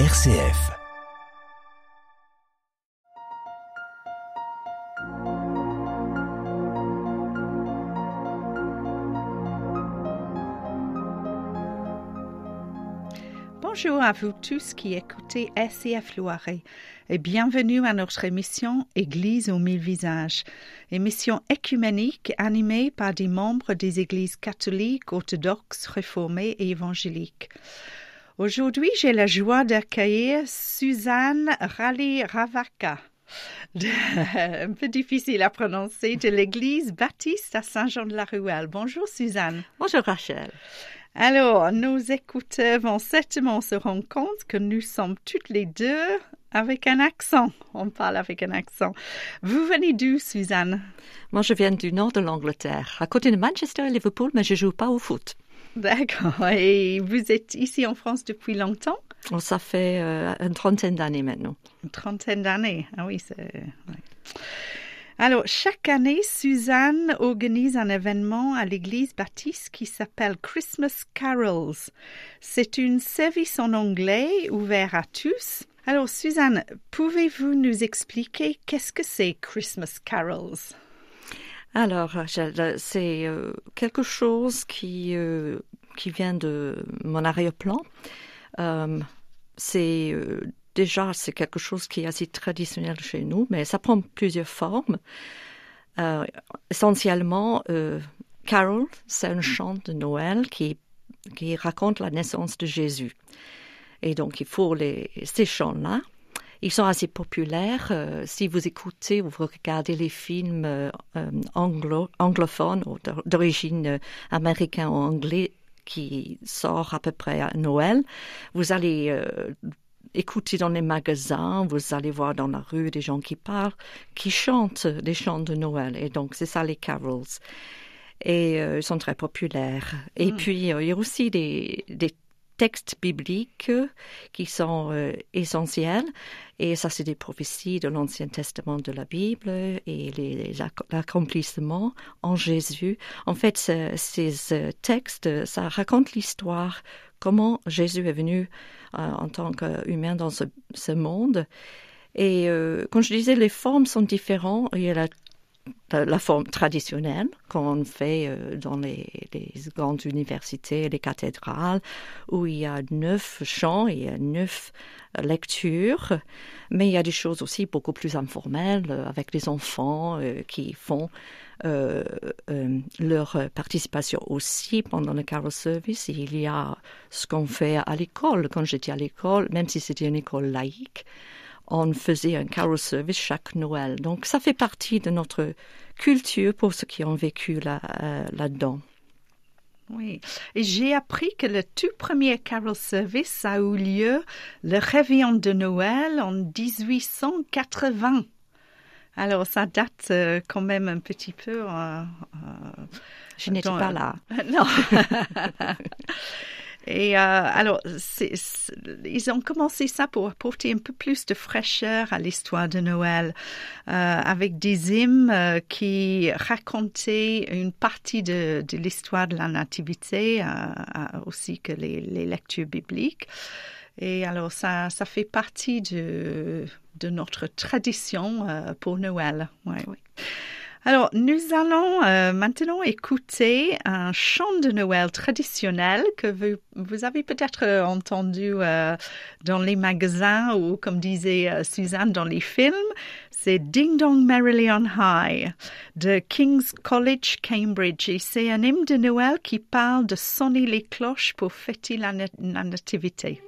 RCF. Bonjour à vous tous qui écoutez RCF Loiret et bienvenue à notre émission Église aux mille visages, émission écuménique animée par des membres des églises catholiques, orthodoxes, réformées et évangéliques. Aujourd'hui, j'ai la joie d'accueillir Suzanne Rally-Ravaka. un peu difficile à prononcer, de l'église baptiste à Saint-Jean-de-la-Ruelle. Bonjour Suzanne. Bonjour Rachel. Alors, nos écouteurs vont certainement se rendre compte que nous sommes toutes les deux avec un accent. On parle avec un accent. Vous venez d'où, Suzanne? Moi, je viens du nord de l'Angleterre, à côté de Manchester et Liverpool, mais je joue pas au foot. D'accord. Et vous êtes ici en France depuis longtemps? Oh, Ça fait euh, une trentaine d'années maintenant. Une trentaine d'années. Ah oui, c'est. Ouais. Alors, chaque année, Suzanne organise un événement à l'église baptiste qui s'appelle Christmas Carols. C'est un service en anglais ouvert à tous. Alors, Suzanne, pouvez-vous nous expliquer qu'est-ce que c'est Christmas Carols? Alors, c'est euh, quelque chose qui, euh, qui vient de mon arrière-plan. Euh, c'est euh, déjà c'est quelque chose qui est assez traditionnel chez nous, mais ça prend plusieurs formes. Euh, essentiellement, Carol, c'est un chant de Noël qui, qui raconte la naissance de Jésus. Et donc, il faut les, ces chants-là. Ils sont assez populaires. Si vous écoutez ou vous regardez les films anglo, anglophones d'origine américaine ou anglais qui sort à peu près à Noël, vous allez euh, écouter dans les magasins, vous allez voir dans la rue des gens qui parlent, qui chantent des chants de Noël. Et donc, c'est ça les carols. Et euh, ils sont très populaires. Et Mm. puis, euh, il y a aussi des, des textes bibliques qui sont euh, essentiels. Et ça, c'est des prophéties de l'Ancien Testament de la Bible et l'accomplissement en Jésus. En fait, ce- ces euh, textes, ça raconte l'histoire, comment Jésus est venu euh, en tant qu'humain dans ce, monde. Et euh, comme je disais, les formes sont différentes. Il a la, la, la forme traditionnelle qu'on fait euh, dans les, grandes universités, les cathédrales, où il y a neuf chants il y a neuf euh, lectures. Mais il y a des choses aussi beaucoup plus informelles euh, avec les enfants euh, qui font euh, euh, leur participation aussi pendant le carol service. Il y a ce qu'on fait à l'école. Quand j'étais à l'école, même si c'était une école laïque, on faisait un carol service chaque Noël. Donc ça fait partie de notre culture pour ceux qui ont vécu là, euh, là-dedans. Oui. Et j'ai appris que le tout premier carol service a eu lieu le réveillon de Noël en 1880. Alors, ça date euh, quand même un petit peu. euh, Je n'étais Dans- pas là. non. Et euh, alors, ils ont commencé ça pour apporter un peu plus de fraîcheur à l'histoire de Noël, euh, avec des hymnes euh, qui racontaient une partie de, l'histoire de la nativité, aussi que les, lectures bibliques. Et alors, ça, ça fait partie de, notre tradition pour Noël. Ouais, ouais. Alors, nous allons euh, maintenant écouter un chant de Noël traditionnel que vous, avez peut-être euh, entendu euh, dans les magasins ou, comme disait Suzanne, dans les films. C'est Ding Dong Merrily on High de King's College, Cambridge. Et c'est un hymne de Noël qui parle de sonner les cloches pour fêter la nativité.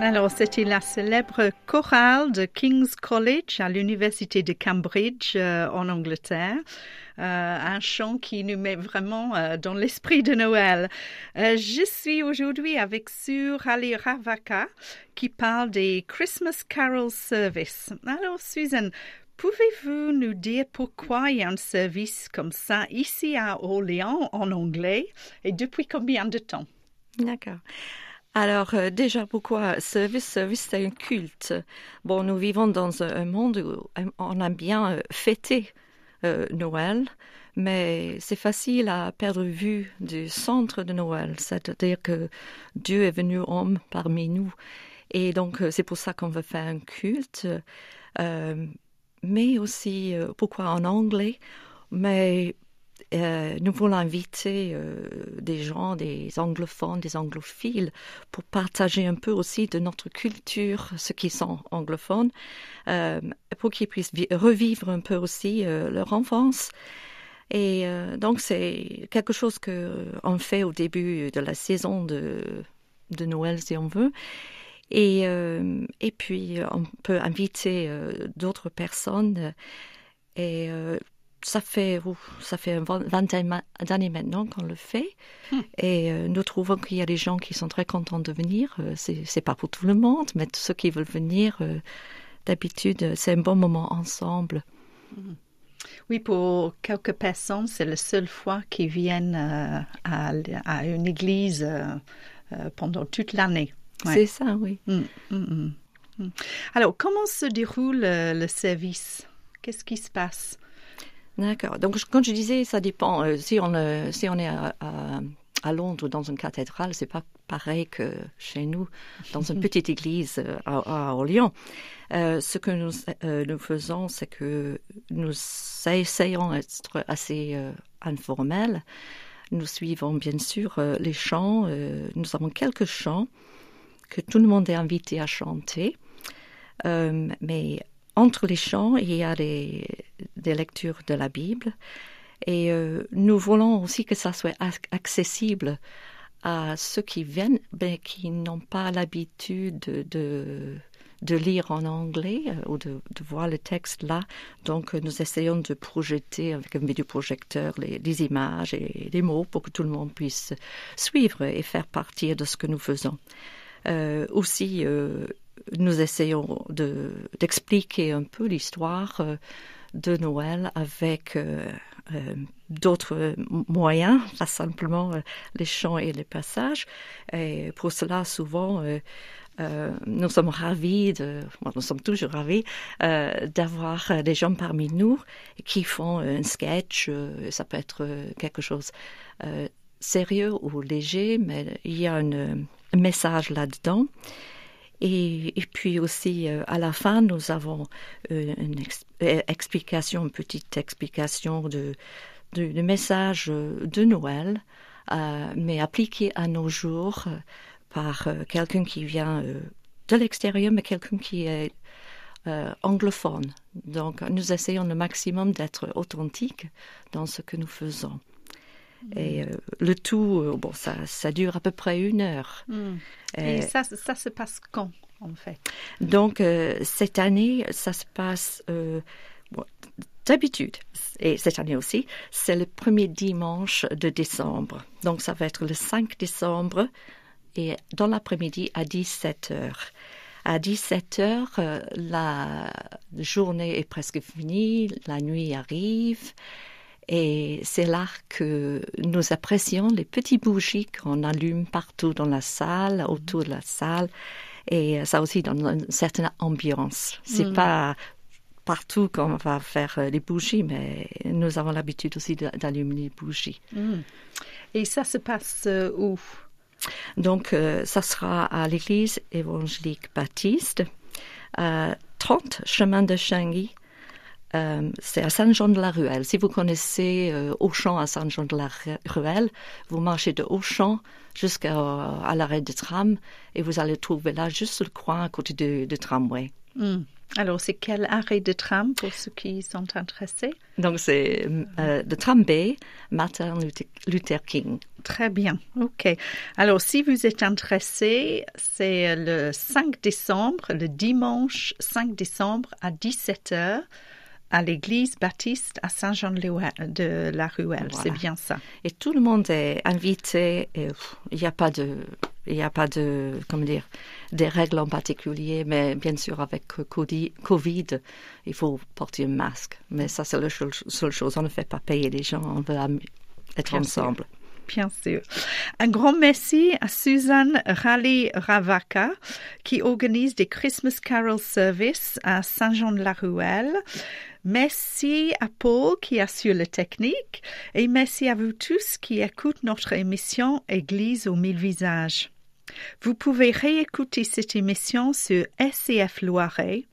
Alors, c'était la célèbre chorale de King's College à l'université de Cambridge euh, en Angleterre. Euh, un chant qui nous met vraiment euh, dans l'esprit de Noël. Je suis aujourd'hui avec Sur Ali Ravaka qui parle des Christmas Carol Service. Alors, Susan, pouvez-vous nous dire pourquoi il y a un service comme ça ici à Orléans en anglais? Et depuis combien de temps? D'accord. Alors euh, déjà pourquoi service service c'est un culte? Bon nous vivons dans un monde où on a bien euh, fêté euh, Noël, mais c'est facile à perdre vue du centre de Noël, c'est-à-dire que Dieu est venu homme parmi nous. Et donc euh, c'est pour ça qu'on veut faire un culte, euh, mais aussi euh, pourquoi en anglais, mais euh, nous voulons inviter euh, des gens, des anglophones, des anglophiles, pour partager un peu aussi de notre culture, ceux qui sont anglophones, euh, pour qu'ils puissent revivre un peu aussi leur enfance. Et donc c'est quelque chose que on fait au début de la saison de, Noël, si on veut. Et, et puis on peut inviter d'autres personnes. Ça fait ouf, ça fait une vingtaine d'années maintenant qu'on le fait Hmm. et euh, nous trouvons qu'il y a des gens qui sont très contents de venir. Euh, c'est pas pour tout le monde, mais tous ceux qui veulent venir, euh, d'habitude, euh, c'est un bon moment ensemble. Oui, pour quelques personnes, c'est la seule fois qu'ils viennent à, à une église pendant toute l'année. Ouais. C'est ça, oui. Mm, mm, mm, mm. Alors, comment se déroule le service? Qu'est-ce qui se passe? D'accord. Donc, quand je disais, ça dépend. Euh, si on euh, si on est à, à, à Londres dans une cathédrale, c'est pas pareil que chez nous dans une petite église euh, à, à Orléans. Ce que nous nous faisons, c'est que nous essayons d'être assez informels. Nous suivons bien sûr les chants. Nous avons quelques chants que tout le monde est invité à chanter. Mais entre les chants, il y a des, des lectures de la Bible. Et euh, nous voulons aussi que ça soit ac- accessible à ceux qui viennent, mais qui n'ont pas l'habitude de, de, lire en anglais euh, ou de, voir le texte là. Donc, euh, nous essayons de projeter avec un vidéoprojecteur les, les images et les mots pour que tout le monde puisse suivre et faire partie de ce que nous faisons. Aussi, nous essayons de- d'expliquer un peu l'histoire de Noël avec euh, euh, d'autres moyens, pas simplement euh, les chants et les passages. Et pour cela, souvent, nous sommes ravis, de, nous sommes toujours ravis d'avoir des gens parmi nous qui font un sketch. ça peut être quelque chose sérieux ou léger, mais il y a un message là-dedans. Et, puis aussi, euh, à la fin, nous avons euh, une euh, explication, une petite explication de, message de Noël, mais appliqué à nos jours par quelqu'un qui vient de l'extérieur, mais quelqu'un qui est anglophone. Donc, nous essayons le maximum d'être authentiques dans ce que nous faisons. Et euh, le tout, euh, bon, ça, ça dure à peu près une heure. Mm. Euh, Et ça, ça se passe quand, en fait? Donc, euh, cette année, ça se passe euh, bon, d'habitude, et cette année aussi, c'est le premier dimanche de décembre. Donc, ça va être le 5 décembre et dans l'après-midi à 17 heures. À 17 heures, la journée est presque finie, la nuit arrive. Et c'est là que nous apprécions les petits bougies qu'on allume partout dans la salle, autour de la salle. Et ça aussi donne une certaine ambiance. C'est Mm. pas partout qu'on va faire euh, les bougies, mais nous avons l'habitude aussi d'allumer les bougies. Mm. Et ça se passe euh, où? Donc, euh, ça sera à l'église évangélique baptiste, à 30 chemin de Changy. Euh, c'est à Saint-Jean-de-la-Ruelle. Si vous connaissez euh, Auchan à Saint-Jean-de-la-Ruelle, vous marchez de Auchan jusqu'à à l'arrêt de tram et vous allez trouver là juste le coin à côté du, du tramway. Hmm. Alors, c'est quel arrêt de tram pour ceux qui sont intéressés? Donc, c'est euh, le tram B, Martin Luther King. Très bien, ok. Alors, si vous êtes intéressé, c'est le 5 décembre, le dimanche 5 décembre à 17h à l'église baptiste à Saint-Jean de la Ruelle. C'est bien ça. Et tout le monde est invité. Il n'y a pas de, il n'y a pas de, comment dire, des règles en particulier, mais bien sûr avec Covid, il faut porter un masque. Mais ça, c'est la seule chose. On ne fait pas payer les gens. On veut être ensemble. Bien sûr. Un grand merci à Suzanne Raleigh Ravaka qui organise des Christmas Carol Service à Saint-Jean-de-la-Ruelle. Merci à Paul qui assure la technique et merci à vous tous qui écoutent notre émission Église aux mille visages. Vous pouvez réécouter cette émission sur SCF Loiret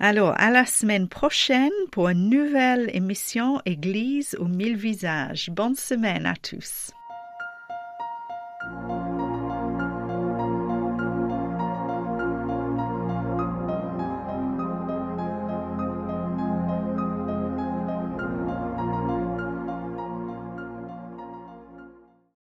alors, à la semaine prochaine pour une nouvelle émission Église aux mille visages. Bonne semaine à tous.